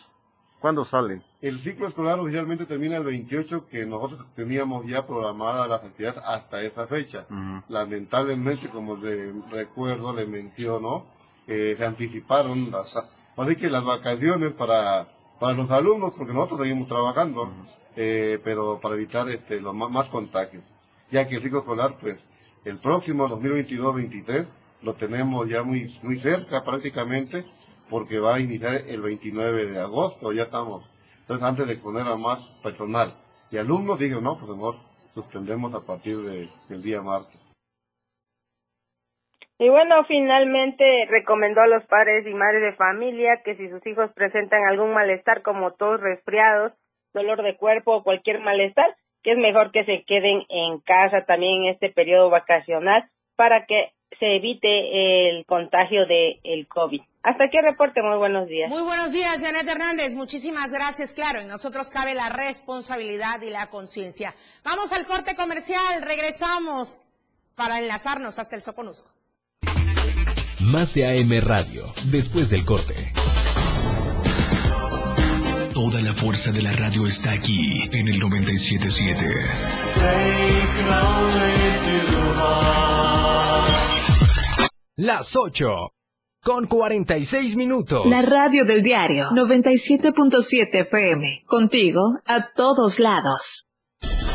¿Cuándo salen? El ciclo escolar oficialmente termina el 28, que nosotros teníamos ya programada las actividades hasta esa fecha. Lamentablemente, como le recuerdo, le menciono, eh, se anticiparon las, así que las vacaciones para para los alumnos, porque nosotros seguimos trabajando, eh, pero para evitar este, los más, más contagios. Ya que el ciclo escolar, pues, el próximo 2022-23 lo tenemos ya muy, muy cerca prácticamente, porque va a iniciar el 29 de agosto, ya estamos. Entonces, antes de poner a más personal y alumnos, digo, no, pues mejor suspendemos a partir de- del día martes. Y bueno, finalmente recomendó a los padres y madres de familia que si sus hijos presentan algún malestar como tos, resfriados, dolor de cuerpo o cualquier malestar, que es mejor que se queden en casa también en este periodo vacacional para que se evite el contagio de el COVID. Hasta aquí el reporte, muy buenos días. Muy buenos días, Janet Hernández. Muchísimas gracias. Claro, en nosotros cabe la responsabilidad y la conciencia. Vamos al corte comercial. Regresamos para enlazarnos hasta el Soconusco. Más de AM Radio, después del corte. Toda la fuerza de la radio está aquí en el 977. Las 8, con 46 minutos. La radio del diario 97.7 FM. Contigo a todos lados.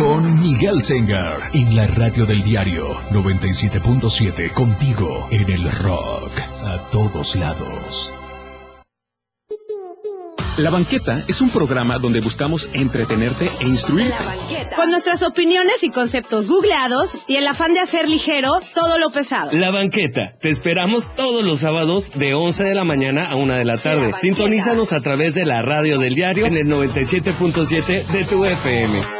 Con Miguel Sengar en la radio del diario 97.7 contigo en el rock a todos lados. La Banqueta es un programa donde buscamos entretenerte e instruirte. Con nuestras opiniones y conceptos googleados y el afán de hacer ligero todo lo pesado. La Banqueta. Te esperamos todos los sábados de 11 de la mañana a 1 de la tarde. Sintonízanos a través de la radio del diario en el 97.7 de tu FM.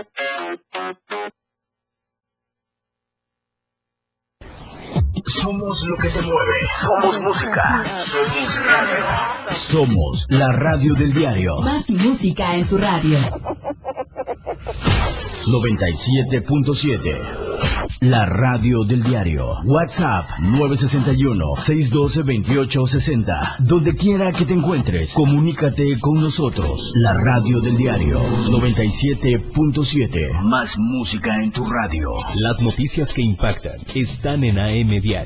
Somos lo que te mueve. Somos música. Somos radio. Somos la radio del diario. Más música en tu radio. 97.7. La radio del diario. WhatsApp 961-612-2860. Donde quiera que te encuentres, comunícate con nosotros. La radio del diario 97.7. Más música en tu radio. Las noticias que impactan están en AM Diario.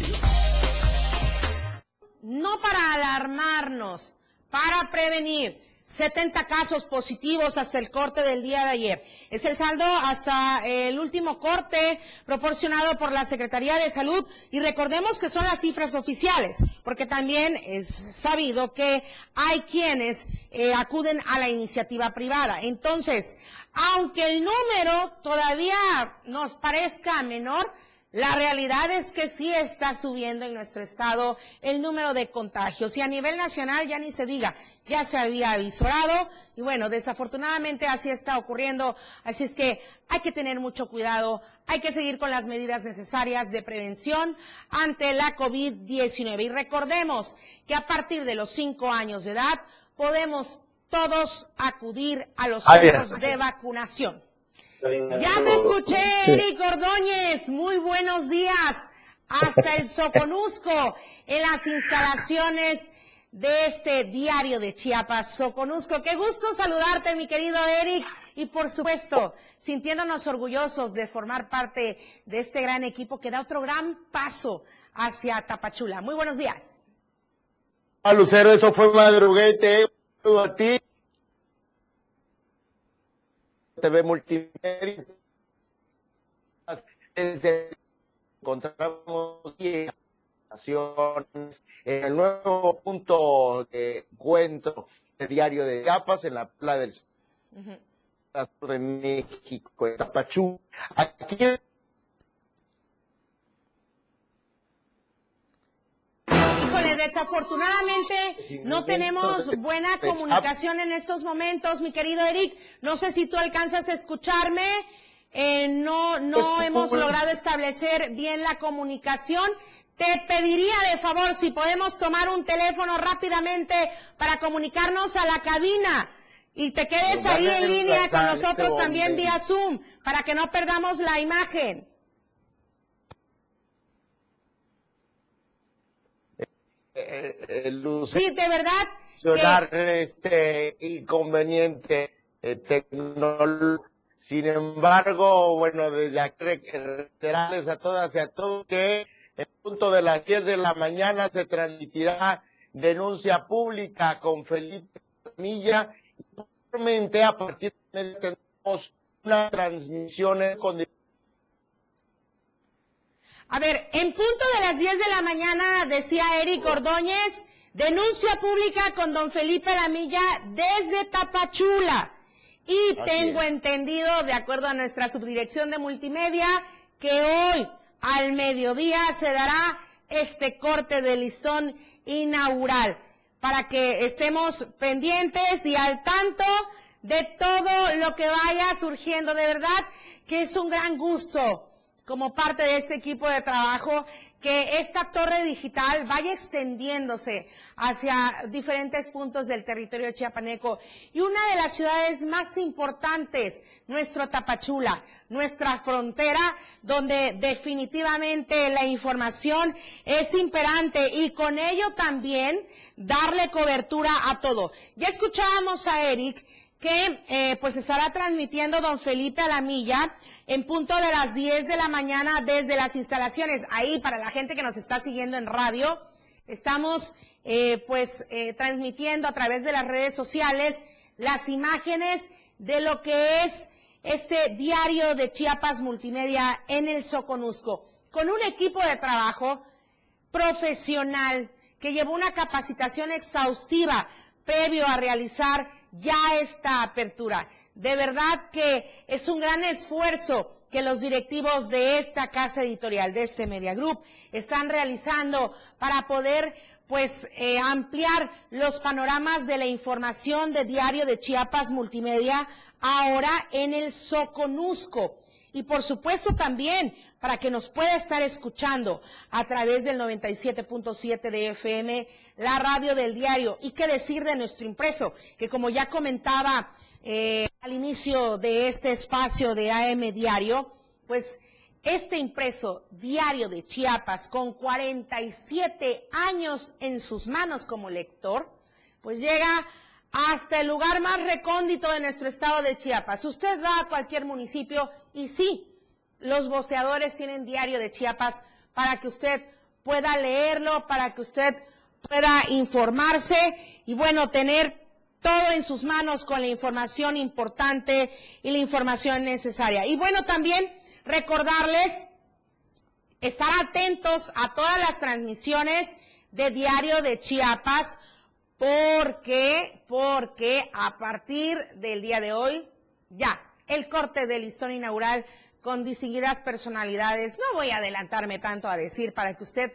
No para alarmarnos, para prevenir. 70 casos positivos hasta el corte del día de ayer. Es el saldo hasta el último corte proporcionado por la Secretaría de Salud y recordemos que son las cifras oficiales, porque también es sabido que hay quienes eh, acuden a la iniciativa privada. Entonces, aunque el número todavía nos parezca menor, la realidad es que sí está subiendo en nuestro estado el número de contagios y a nivel nacional ya ni se diga, ya se había avisorado y bueno, desafortunadamente así está ocurriendo, así es que hay que tener mucho cuidado, hay que seguir con las medidas necesarias de prevención ante la COVID-19 y recordemos que a partir de los cinco años de edad podemos todos acudir a los centros de vacunación. Ya te escuché, Eric Ordóñez. Muy buenos días. Hasta el Soconusco, en las instalaciones de este diario de Chiapas, Soconusco. Qué gusto saludarte, mi querido Eric, y por supuesto, sintiéndonos orgullosos de formar parte de este gran equipo que da otro gran paso hacia Tapachula. Muy buenos días. A Lucero, eso fue madruguete. A ti. TV Multimedia. Desde encontramos en el nuevo punto de encuentro de Diario de Chiapas en la playa del Sur de México, en Tapachú. Aquí desafortunadamente no tenemos *laughs* buena comunicación en estos momentos, mi querido Eric. No sé si tú alcanzas a escucharme. Eh, no, no pues, hemos logrado establecer bien la comunicación. Te pediría de favor si podemos tomar un teléfono rápidamente para comunicarnos a la cabina y te quedes ahí en línea con nosotros también vía Zoom para que no perdamos la imagen. Eh, eh, sí, de verdad. este inconveniente eh, tecnológico. Sin embargo, bueno, desde aquí reiterarles a todas y a todos que en punto de las 10 de la mañana se transmitirá denuncia pública con Felipe Milla. Y a partir de tenemos una transmisión con a ver, en punto de las 10 de la mañana, decía Eric Ordóñez, denuncia pública con don Felipe Lamilla desde Tapachula. Y tengo entendido, de acuerdo a nuestra subdirección de multimedia, que hoy al mediodía se dará este corte de listón inaugural para que estemos pendientes y al tanto de todo lo que vaya surgiendo. De verdad que es un gran gusto como parte de este equipo de trabajo que esta torre digital vaya extendiéndose hacia diferentes puntos del territorio chiapaneco. Y una de las ciudades más importantes, nuestro Tapachula, nuestra frontera, donde definitivamente la información es imperante y con ello también darle cobertura a todo. Ya escuchábamos a Eric que eh, pues estará transmitiendo don Felipe Alamilla en punto de las 10 de la mañana desde las instalaciones. Ahí, para la gente que nos está siguiendo en radio, estamos eh, pues eh, transmitiendo a través de las redes sociales las imágenes de lo que es este diario de Chiapas Multimedia en el Soconusco, con un equipo de trabajo profesional que llevó una capacitación exhaustiva previo a realizar ya esta apertura. De verdad que es un gran esfuerzo que los directivos de esta casa editorial, de este Media Group, están realizando para poder pues eh, ampliar los panoramas de la información de Diario de Chiapas Multimedia ahora en el Soconusco. Y por supuesto también para que nos pueda estar escuchando a través del 97.7 de FM, la radio del diario. Y qué decir de nuestro impreso, que como ya comentaba eh, al inicio de este espacio de AM Diario, pues este impreso diario de Chiapas con 47 años en sus manos como lector, pues llega hasta el lugar más recóndito de nuestro estado de Chiapas. Usted va a cualquier municipio y sí, los voceadores tienen diario de Chiapas para que usted pueda leerlo, para que usted pueda informarse y bueno, tener todo en sus manos con la información importante y la información necesaria. Y bueno, también recordarles estar atentos a todas las transmisiones de Diario de Chiapas porque, porque a partir del día de hoy, ya, el corte del listón inaugural con distinguidas personalidades. No voy a adelantarme tanto a decir para que usted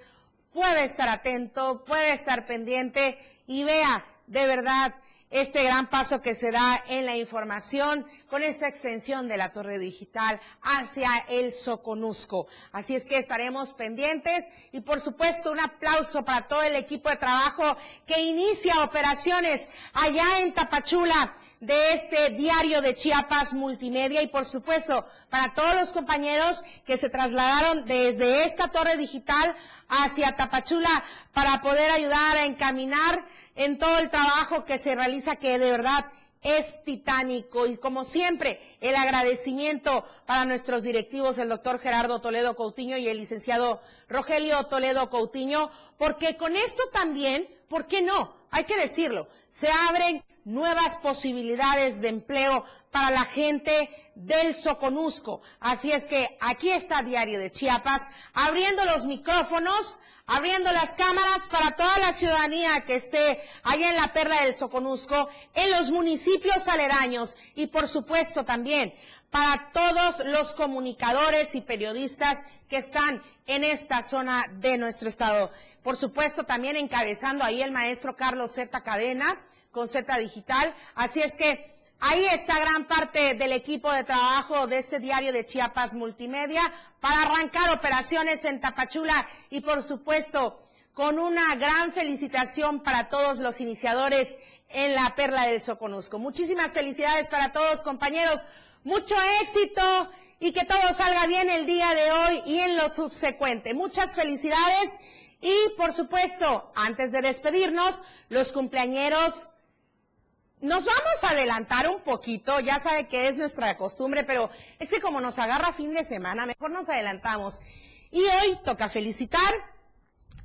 pueda estar atento, pueda estar pendiente y vea de verdad este gran paso que se da en la información con esta extensión de la torre digital hacia el Soconusco. Así es que estaremos pendientes y por supuesto un aplauso para todo el equipo de trabajo que inicia operaciones allá en Tapachula de este diario de Chiapas Multimedia y por supuesto para todos los compañeros que se trasladaron desde esta torre digital hacia Tapachula para poder ayudar a encaminar en todo el trabajo que se realiza, que de verdad es titánico. Y como siempre, el agradecimiento para nuestros directivos, el doctor Gerardo Toledo Coutinho y el licenciado Rogelio Toledo Coutinho, porque con esto también, ¿por qué no? Hay que decirlo, se abren nuevas posibilidades de empleo para la gente del Soconusco. Así es que aquí está Diario de Chiapas, abriendo los micrófonos, abriendo las cámaras para toda la ciudadanía que esté allá en la Perla del Soconusco, en los municipios aledaños y por supuesto también para todos los comunicadores y periodistas que están en esta zona de nuestro estado. Por supuesto, también encabezando ahí el maestro Carlos Z. Cadena con Z Digital. Así es que ahí está gran parte del equipo de trabajo de este diario de Chiapas Multimedia para arrancar operaciones en Tapachula y, por supuesto, con una gran felicitación para todos los iniciadores en la Perla del Soconusco. Muchísimas felicidades para todos, compañeros mucho éxito y que todo salga bien el día de hoy y en lo subsecuente. Muchas felicidades y, por supuesto, antes de despedirnos, los cumpleañeros nos vamos a adelantar un poquito, ya sabe que es nuestra costumbre, pero es que como nos agarra fin de semana, mejor nos adelantamos. Y hoy toca felicitar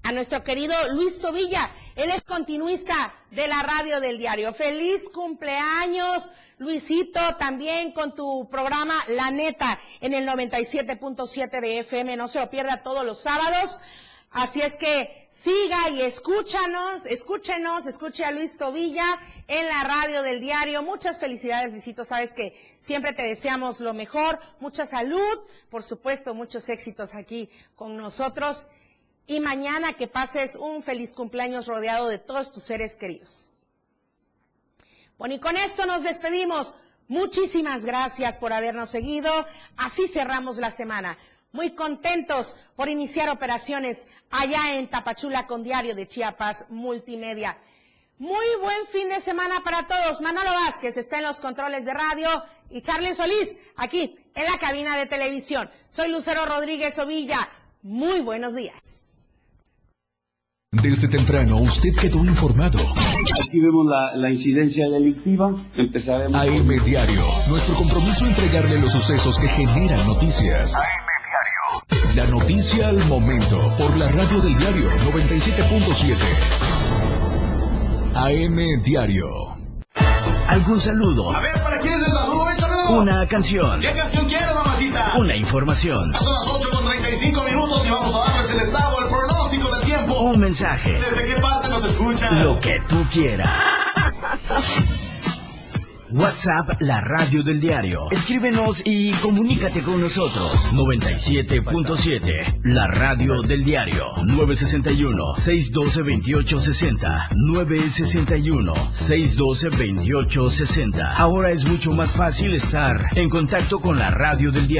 a nuestro querido Luis Tobilla. Él es continuista de la radio del diario. Feliz cumpleaños, Luisito, también con tu programa La Neta en el 97.7 de FM. No se lo pierda todos los sábados. Así es que siga y escúchanos, escúchenos, escuche a Luis Tobilla en la radio del diario. Muchas felicidades, Luisito. Sabes que siempre te deseamos lo mejor, mucha salud, por supuesto, muchos éxitos aquí con nosotros y mañana que pases un feliz cumpleaños rodeado de todos tus seres queridos. Bueno, y con esto nos despedimos. Muchísimas gracias por habernos seguido. Así cerramos la semana. Muy contentos por iniciar operaciones allá en Tapachula con Diario de Chiapas Multimedia. Muy buen fin de semana para todos. Manolo Vázquez está en los controles de radio y Charlie Solís aquí en la cabina de televisión. Soy Lucero Rodríguez Ovilla. Muy buenos días. Desde temprano usted quedó informado. Aquí vemos la, incidencia delictiva. Empezaremos. AM Diario. Nuestro compromiso entregarle los sucesos que generan noticias. AM. La noticia al momento por la radio del diario 97.7. AM Diario. ¿Algún saludo? A ver, ¿para quién es el saludo? Échamelo. Una canción. ¿Qué canción quiere, mamacita? Una información. son las 8 con 35 minutos y vamos a darles el estado, el pronóstico del tiempo. Un mensaje. ¿Desde qué parte nos escuchas? Lo que tú quieras. *laughs* WhatsApp, la radio del diario. Escríbenos y comunícate con nosotros. 97.7, la radio del diario. 961-612-2860. 961-612-2860. Ahora es mucho más fácil estar en contacto con la radio del diario.